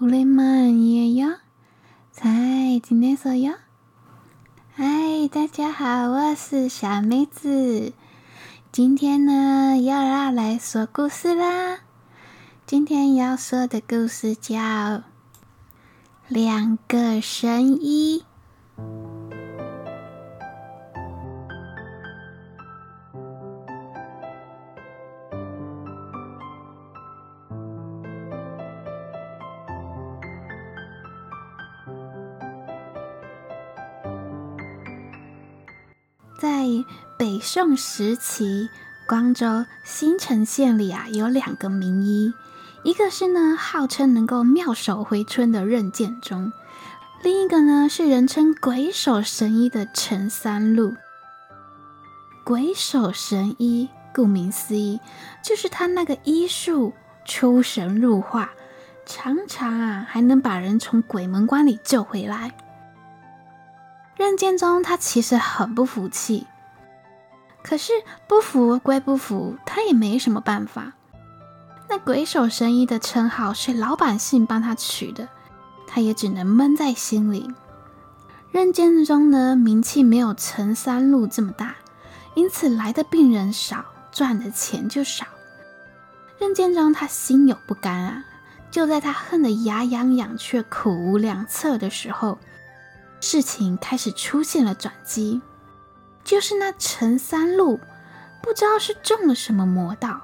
우리만이에요잘지내세요？嗨，大家好，我是小梅子。今天呢，要要来说故事啦。今天要说的故事叫《两个神医》。 宋时期，光州新城县里啊，有两个名医，一个是呢号称能够妙手回春的任建忠，另一个呢是人称鬼手神医的陈三路。鬼手神医，顾名思义，就是他那个医术出神入化，常常啊还能把人从鬼门关里救回来。任建忠他其实很不服气，可是不服归不服，他也没什么办法。那鬼手神医的称号是老百姓帮他取的，他也只能闷在心里。任建中呢，名气没有陈三路这么大，因此来的病人少，赚的钱就少。任建忠他心有不甘啊，就在他恨得牙痒痒却苦无良策的时候。事情开始出现了转机，就是那陈三路不知道是中了什么魔道，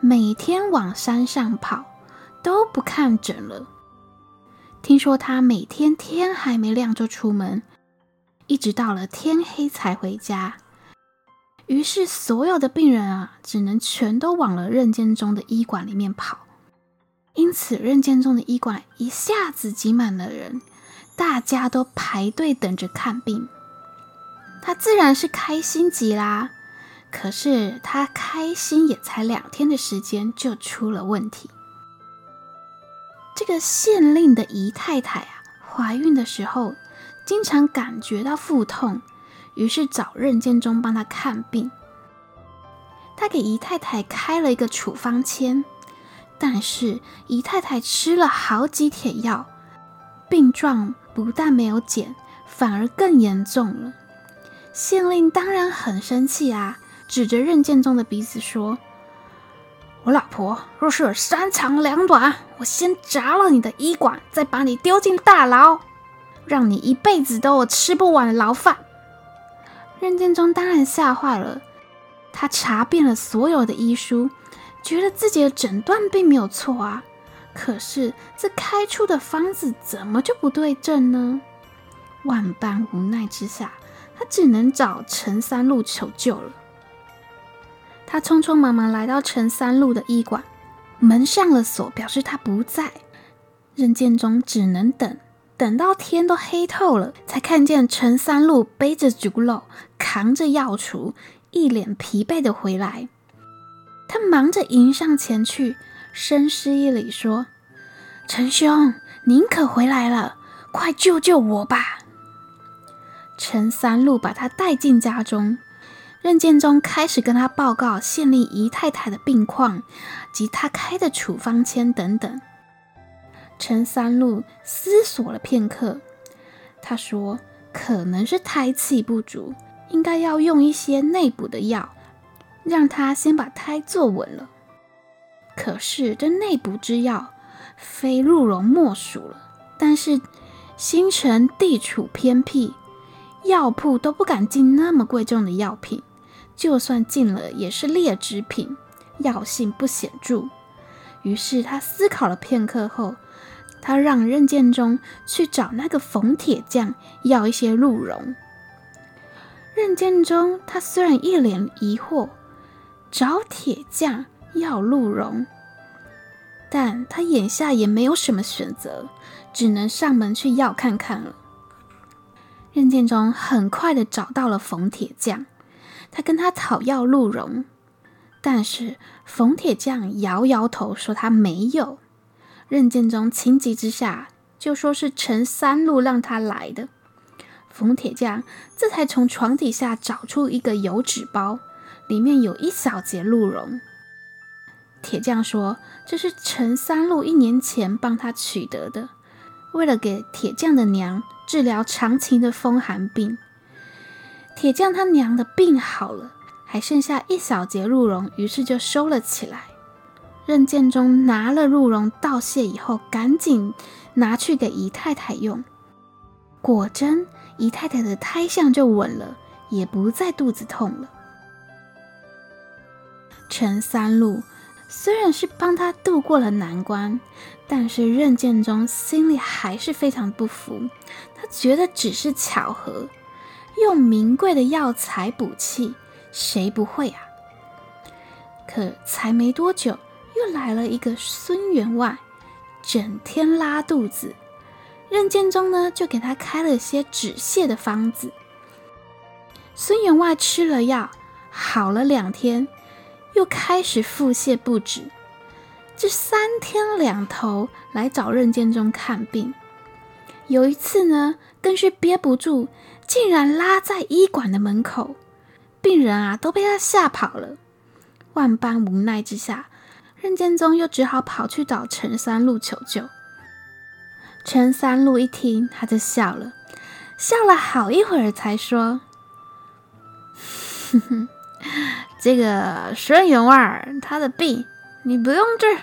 每天往山上跑，都不看诊了。听说他每天天还没亮就出门，一直到了天黑才回家。于是所有的病人啊，只能全都往了任建中的医馆里面跑，因此任建中的医馆一下子挤满了人。大家都排队等着看病，他自然是开心极啦。可是他开心也才两天的时间，就出了问题。这个县令的姨太太啊，怀孕的时候经常感觉到腹痛，于是找任建忠帮她看病。他给姨太太开了一个处方签，但是姨太太吃了好几帖药，病状。不但没有减，反而更严重了。县令当然很生气啊，指着任建忠的鼻子说：“我老婆若是有三长两短，我先砸了你的医馆，再把你丢进大牢，让你一辈子都有吃不完的牢饭。”任建忠当然吓坏了，他查遍了所有的医书，觉得自己的诊断并没有错啊。可是这开出的方子怎么就不对症呢？万般无奈之下，他只能找陈三路求救了。他匆匆忙忙来到陈三路的医馆，门上了锁，表示他不在。任建忠只能等，等到天都黑透了，才看见陈三路背着竹篓，扛着药锄，一脸疲惫的回来。他忙着迎上前去。深施一礼，说：“陈兄，您可回来了，快救救我吧！”陈三路把他带进家中，任建中开始跟他报告县令姨太太的病况及他开的处方签等等。陈三路思索了片刻，他说：“可能是胎气不足，应该要用一些内补的药，让他先把胎坐稳了。”可是这内补之药，非鹿茸莫属了。但是新城地处偏僻，药铺都不敢进那么贵重的药品，就算进了也是劣质品，药性不显著。于是他思考了片刻后，他让任建忠去找那个冯铁匠要一些鹿茸。任建忠他虽然一脸疑惑，找铁匠。要鹿茸，但他眼下也没有什么选择，只能上门去要看看了。任建忠很快的找到了冯铁匠，他跟他讨要鹿茸，但是冯铁匠摇摇头说他没有。任建忠情急之下就说是陈三路让他来的。冯铁匠这才从床底下找出一个油纸包，里面有一小截鹿茸。铁匠说，这是陈三路一年前帮他取得的，为了给铁匠的娘治疗长期的风寒病。铁匠他娘的病好了，还剩下一小截鹿茸，于是就收了起来。任建中拿了鹿茸道谢以后，赶紧拿去给姨太太用。果真，姨太太的胎相就稳了，也不再肚子痛了。陈三路虽然是帮他度过了难关，但是任建忠心里还是非常不服。他觉得只是巧合，用名贵的药材补气，谁不会啊？可才没多久。又来了一个孙员外，整天拉肚子。任建忠呢，就给他开了些止泻的方子。孙员外吃了药，好了两天，又开始腹泻不止。这三天两头来找任建中看病。有一次呢，更是憋不住，竟然拉在医馆的门口，病人啊都被他吓跑了。万般无奈之下。任建忠又只好跑去找陈三路求救。陈三路一听，他就笑了，笑了好一会儿，才说：“哼哼，这个孙员外他的病，你不用治，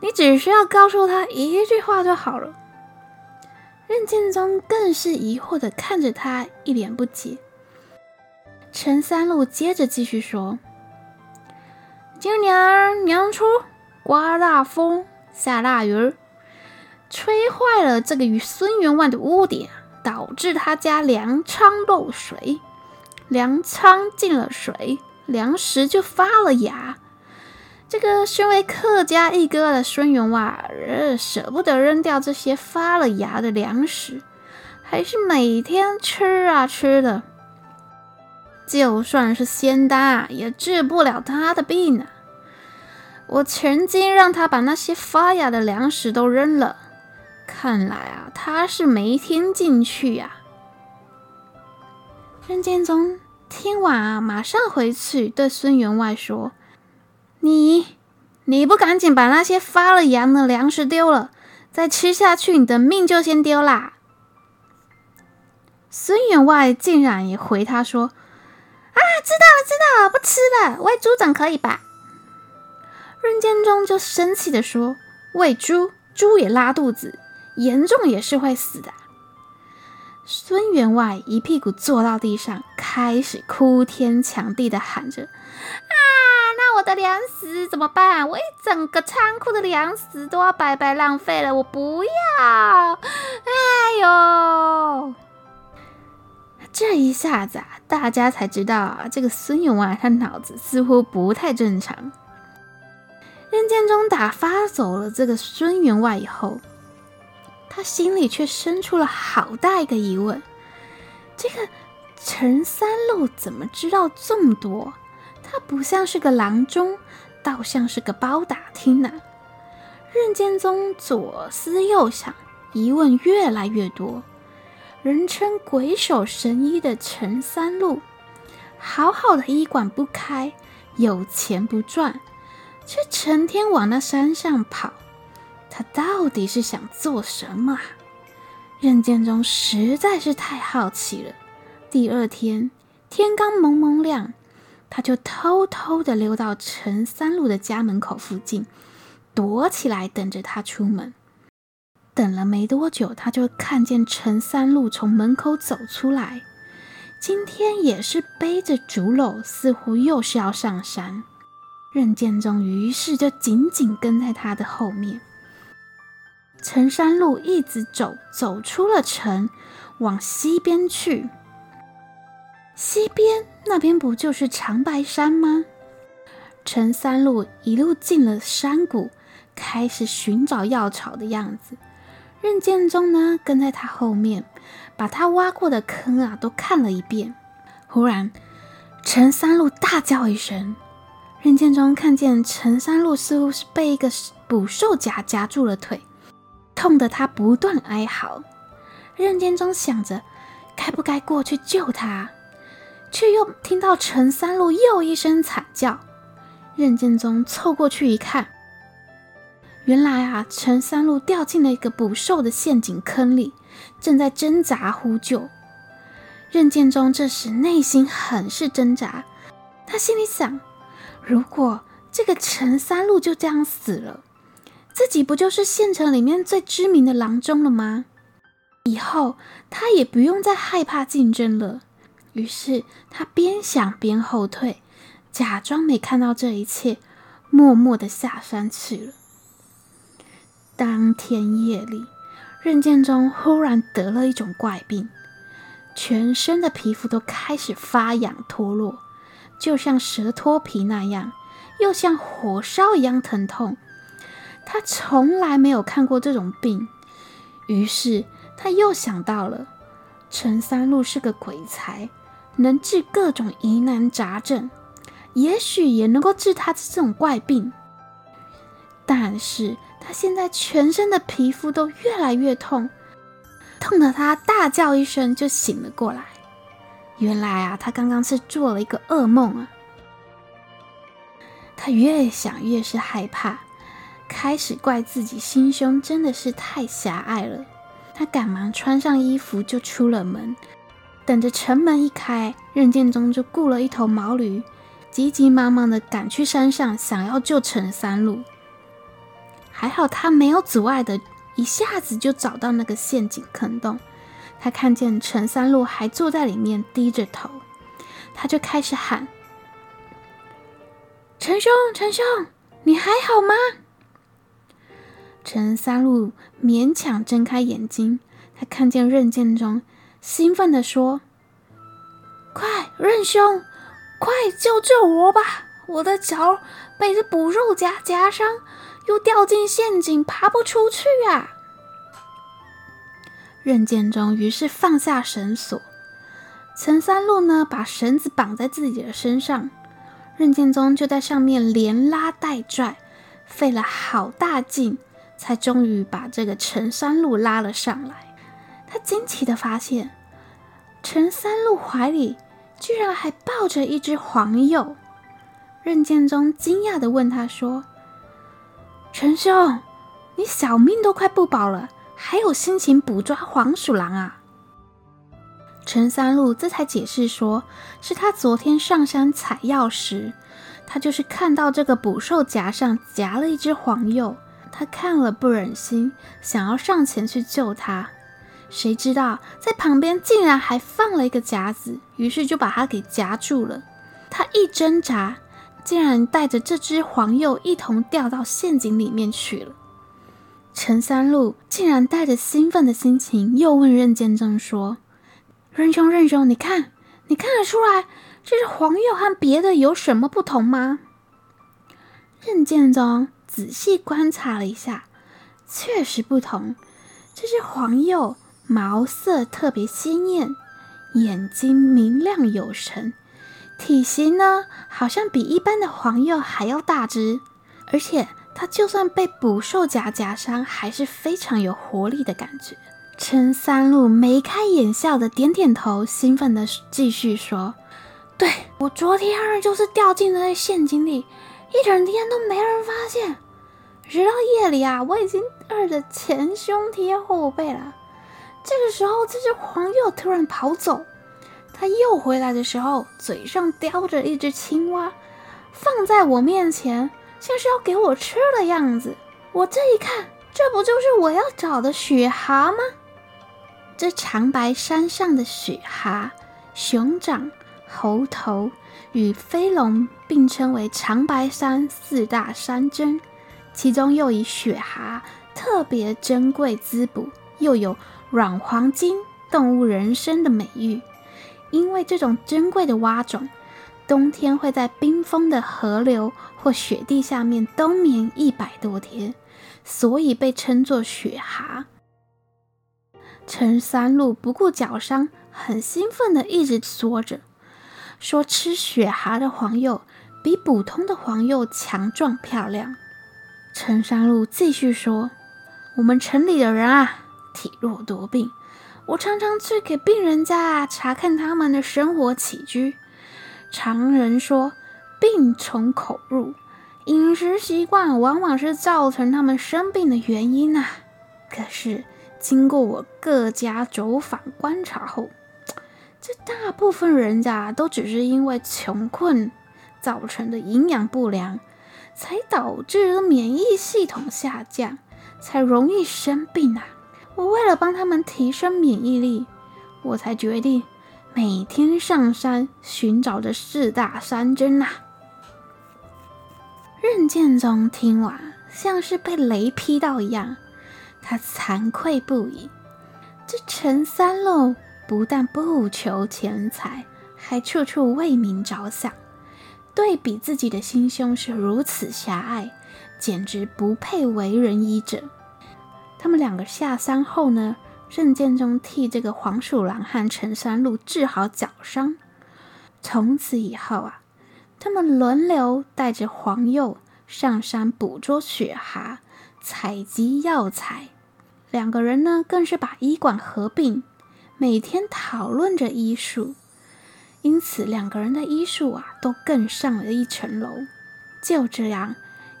你只需要告诉他一句话就好了。”任建忠更是疑惑的看着他，一脸不解。陈三路接着继续说。今年年初，刮大风，下大雨，吹坏了这个与孙员外的屋顶，导致他家粮仓漏水，粮仓进了水，粮食就发了芽。这个身为客家一哥的孙员外，舍不得扔掉这些发了芽的粮食，还是每天吃啊吃的。就算是仙丹啊，也治不了他的病啊！我曾经让他把那些发芽的粮食都扔了，看来啊，他是没听进去呀。任建宗听完啊，马上回去对孙员外说：“你，你不赶紧把那些发了芽的粮食丢了，再吃下去，你的命就先丢啦。”孙员外竟然也回他说：“啊，知道了，知道了，不吃了，喂猪总可以吧？”任建忠就生气地说：“喂猪，猪也拉肚子，严重也是会死的。”孙员外一屁股坐到地上，开始哭天抢地的喊着：“啊，那我的粮食怎么办？我一整个仓库的粮食都要白白浪费了，我不要！哎呦！”这一下子啊，大家才知道啊，这个孙员外他脑子似乎不太正常。任建忠打发走了这个孙员外以后，他心里却生出了好大一个疑问：这个陈三路怎么知道这么多？他不像是个郎中，倒像是个包打听呢。任建宗左思右想，疑问越来越多。人称鬼手神医的陈三路，好好的医馆不开，有钱不赚。却成天往那山上跑，他到底是想做什么啊？任建忠实在是太好奇了。第二天天刚蒙蒙亮，他就偷偷的溜到陈三路的家门口附近，躲起来等着他出门。等了没多久，他就看见陈三路从门口走出来，今天也是背着竹篓，似乎又是要上山。任建忠于是就紧紧跟在他的后面。陈三路一直走，走出了城，往西边去。西边那边不就是长白山吗？陈三路一路进了山谷，开始寻找药草的样子。任建忠呢，跟在他后面，把他挖过的坑啊都看了一遍。忽然，陈三路大叫一声。任建忠看见陈三路似乎是被一个捕兽夹夹住了腿，痛得他不断哀嚎。任建忠想着该不该过去救他，却又听到陈三路又一声惨叫，任建宗凑过去一看，原来啊，陈三路掉进了一个捕兽的陷阱坑里，正在挣扎呼救。任建宗这时内心很是挣扎，他心里想：如果这个陈三路就这样死了，自己不就是县城里面最知名的郎中了吗？以后他也不用再害怕竞争了。于是他边想边后退，假装没看到这一切，默默地下山去了。当天夜里，任建中忽然得了一种怪病，全身的皮肤都开始发痒脱落，就像蛇脱皮那样，又像火烧一样疼痛。他从来没有看过这种病，于是他又想到了陈三路是个鬼才。能治各种疑难杂症，也许也能够治他这种怪病。但是他现在全身的皮肤都越来越痛，痛得他大叫一声就醒了过来。原来啊，他刚刚是做了一个噩梦啊！他越想越是害怕，开始怪自己心胸真的是太狭隘了。他赶忙穿上衣服就出了门。等着城门一开，任建宗就雇了一头毛驴，急急忙忙的赶去山上，想要救陈三路。还好他没有阻碍的，一下子就找到那个陷阱坑洞。他看见陈三路还坐在里面，低着头，他就开始喊：“陈兄，陈兄，你还好吗？”陈三路勉强睁开眼睛，他看见任建宗。兴奋地说：“快，任兄，快救救我吧！我的脚被这捕兽夹夹伤，又掉进陷阱，爬不出去啊！”任建宗于是放下绳索，陈三路呢，把绳子绑在自己的身上，任建宗就在上面连拉带拽，费了好大劲，才终于把这个陈三路拉了上来。他惊奇地发现，陈三路怀里居然还抱着一只黄鼬。任建宗惊讶地问他说：“陈兄，你小命都快不保了，还有心情捕抓黄鼠狼啊？”陈三路这才解释说：“是他昨天上山采药时，他就是看到这个捕兽夹上夹了一只黄鼬，他看了不忍心，想要上前去救他。”谁知道在旁边竟然还放了一个夹子，于是就把他给夹住了。他一挣扎，竟然带着这只黄鼬一同掉到陷阱里面去了。陈三路竟然带着兴奋的心情，又问任建宗说：“任兄，任兄，你看，你看得出来这只黄鼬和别的有什么不同吗？”任建宗仔细观察了一下，确实不同。这只黄鼬。毛色特别鲜艳，眼睛明亮有神，体型呢好像比一般的黄鼬还要大只，而且它就算被捕兽夹夹伤，还是非常有活力的感觉。陈三路眉开眼笑的点点头，兴奋的继续说：“对，我昨天就是掉进了那陷阱里，一整天都没人发现，直到夜里啊，我已经饿得前胸贴后背了。”这个时候，这只黄鼬突然跑走。他又回来的时候，嘴上叼着一只青蛙，放在我面前，像是要给我吃的样子。我这一看，这不就是我要找的雪蛤吗？这长白山上的雪蛤，熊掌、猴头与飞龙并称为长白山四大山珍，其中又以雪蛤特别珍贵滋补，又有。软黄金动物人参的美誉，因为这种珍贵的蛙种，冬天会在冰封的河流或雪地下面冬眠一百多天，所以被称作雪蛤。陈三路不顾脚伤，很兴奋地一直说着，说吃雪蛤的黄鼬比普通的黄鼬强壮漂亮。陈山路继续说：“我们城里的人啊。”体弱多病，我常常去给病人家查看他们的生活起居。常人说，病从口入，饮食习惯往往是造成他们生病的原因啊。可是经过我各家走访观察后，这大部分人家都只是因为穷困造成的营养不良，才导致了免疫系统下降，才容易生病啊。我为了帮他们提升免疫力，我才决定每天上山寻找这四大山珍啊。任建中听完，像是被雷劈到一样，他惭愧不已。这陈三路不但不求钱财，还处处为民着想，对比自己的心胸是如此狭隘，简直不配为人医者。他们两个下山后呢，任建中替这个黄鼠狼和陈山路治好脚伤。从此以后啊。他们轮流带着黄鼬上山捕捉雪蛤、采集药材，两个人呢更是把医馆合并，每天讨论着医术，因此两个人的医术啊都更上了一层楼。就这样，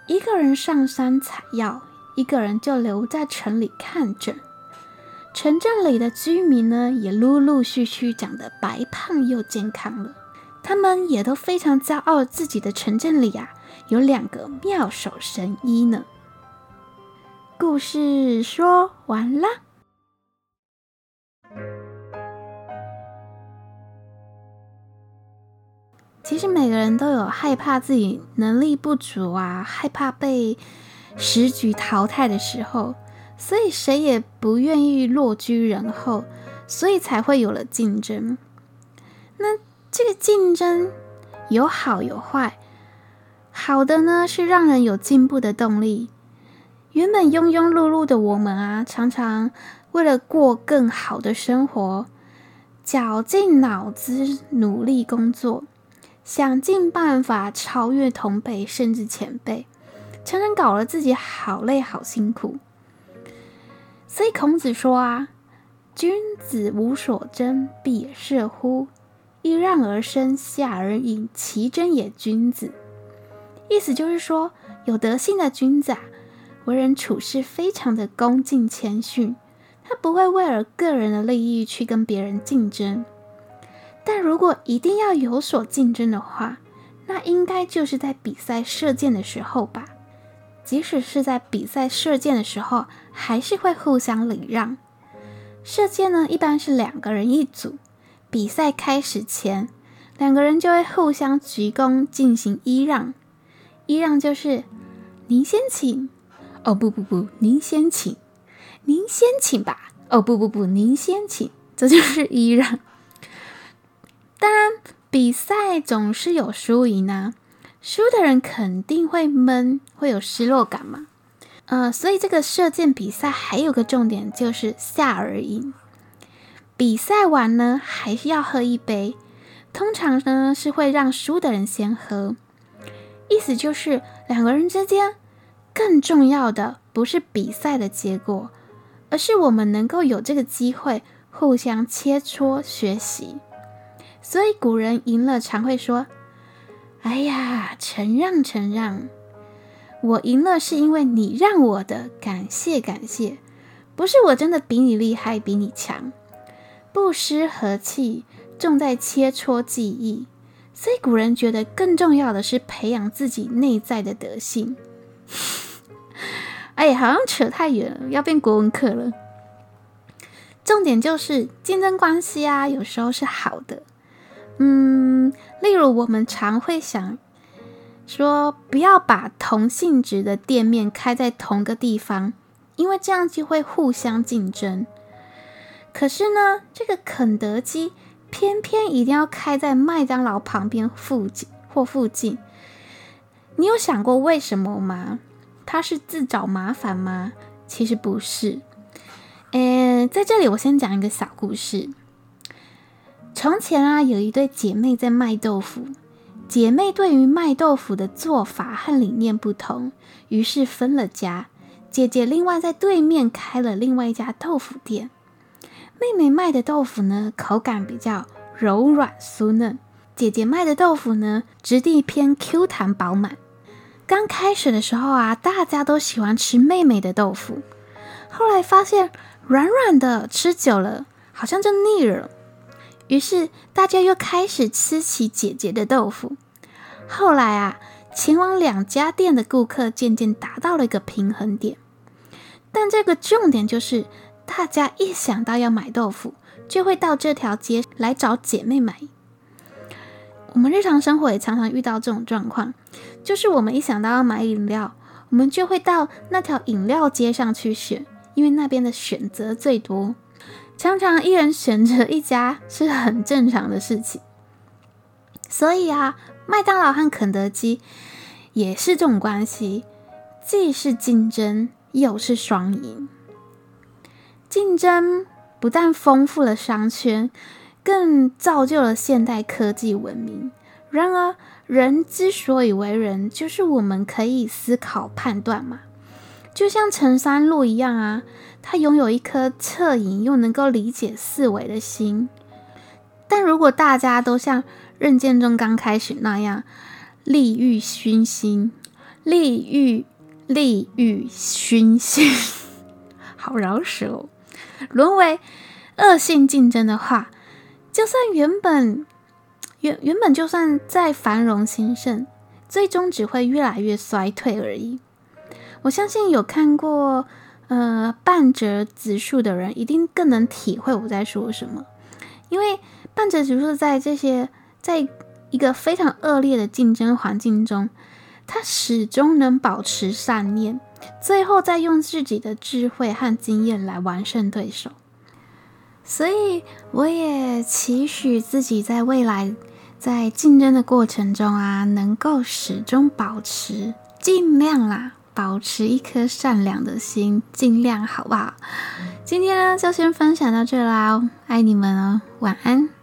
一个人上山采药，一个人就留在城里看诊。城镇里的居民呢也陆陆续续长得白胖又健康了。他们也都非常骄傲，自己的城镇里啊有两个妙手神医呢。故事说完了。其实每个人都有害怕自己能力不足啊，害怕被时局淘汰的时候，所以谁也不愿意落居人后，所以才会有了竞争。那。这个竞争有好有坏，好的呢是让人有进步的动力。原本庸庸碌碌的我们啊，常常为了过更好的生活，绞尽脑汁努力工作，想尽办法超越同辈甚至前辈，常常搞得自己好累好辛苦。所以孔子说啊：“君子无所争，必也射乎？”揖让而生，下而饮，其真也君子。意思就是说，有德性的君子啊，为人处事非常的恭敬谦逊，他不会为了个人的利益去跟别人竞争。但如果一定要有所竞争的话，那应该就是在比赛射箭的时候吧。即使是在比赛射箭的时候，还是会互相礼让。射箭呢，一般是两个人一组。比赛开始前，两个人就会互相鞠躬进行揖让。揖让就是您先请，哦不不不，您先请，您先请吧，哦不不不，您先请，这就是揖让。当然，比赛总是有输赢啊，输的人肯定会闷，会有失落感嘛。呃，所以这个射箭比赛还有个重点就是下而饮。比赛完呢，还是要喝一杯。通常呢，是会让输的人先喝。意思就是，两个人之间更重要的不是比赛的结果，而是我们能够有这个机会互相切磋学习。所以古人赢了常会说：“哎呀，承让承让，我赢了是因为你让我的，感谢感谢，不是我真的比你厉害，比你强。”不失和气，重在切磋技艺。所以古人觉得更重要的是培养自己内在的德性。哎，好像扯太远了，要变国文课了。重点就是竞争关系啊，有时候是好的。嗯，例如我们常会想说，不要把同性质的店面开在同个地方，因为这样就会互相竞争。可是呢，这个肯德基偏偏一定要开在麦当劳旁边附近或附近，你有想过为什么吗？他是自找麻烦吗？其实不是。诶，在这里我先讲一个小故事。从前啊，有一对姐妹在卖豆腐，姐妹对于卖豆腐的做法和理念不同，于是分了家。姐姐另外在对面开了另外一家豆腐店。妹妹卖的豆腐呢，口感比较柔软酥嫩；姐姐卖的豆腐呢，质地偏 Q 弹饱满。刚开始的时候啊，大家都喜欢吃妹妹的豆腐，后来发现软软的，吃久了好像就腻了，于是大家又开始吃起姐姐的豆腐。后来啊，前往两家店的顾客渐渐达到了一个平衡点，但这个重点就是，大家一想到要买豆腐，就会到这条街来找姐妹买。我们日常生活也常常遇到这种状况，就是我们一想到要买饮料，我们就会到那条饮料街上去选，因为那边的选择最多。常常一人选择一家是很正常的事情，所以啊。麦当劳和肯德基也是这种关系，既是竞争，又是双赢。竞争不但丰富了商圈，更造就了现代科技文明。然而，人之所以为人，就是我们可以思考判断嘛。就像陈三路一样啊，他拥有一颗恻隐又能够理解四维的心。但如果大家都像任建中刚开始那样，利欲熏心，利欲利欲熏心，好饶舌哦！沦为恶性竞争的话，就算原本原原本就算再繁荣兴盛，最终只会越来越衰退而已。我相信有看过呃半折直树的人，一定更能体会我在说什么，因为半折直树在这些。在一个非常恶劣的竞争环境中，他始终能保持善念，最后再用自己的智慧和经验来完胜对手。所以，我也期许自己在未来在竞争的过程中啊，能够始终保持，尽量啦，保持一颗善良的心，尽量好不好？今天呢，就先分享到这啦，爱你们哦，晚安。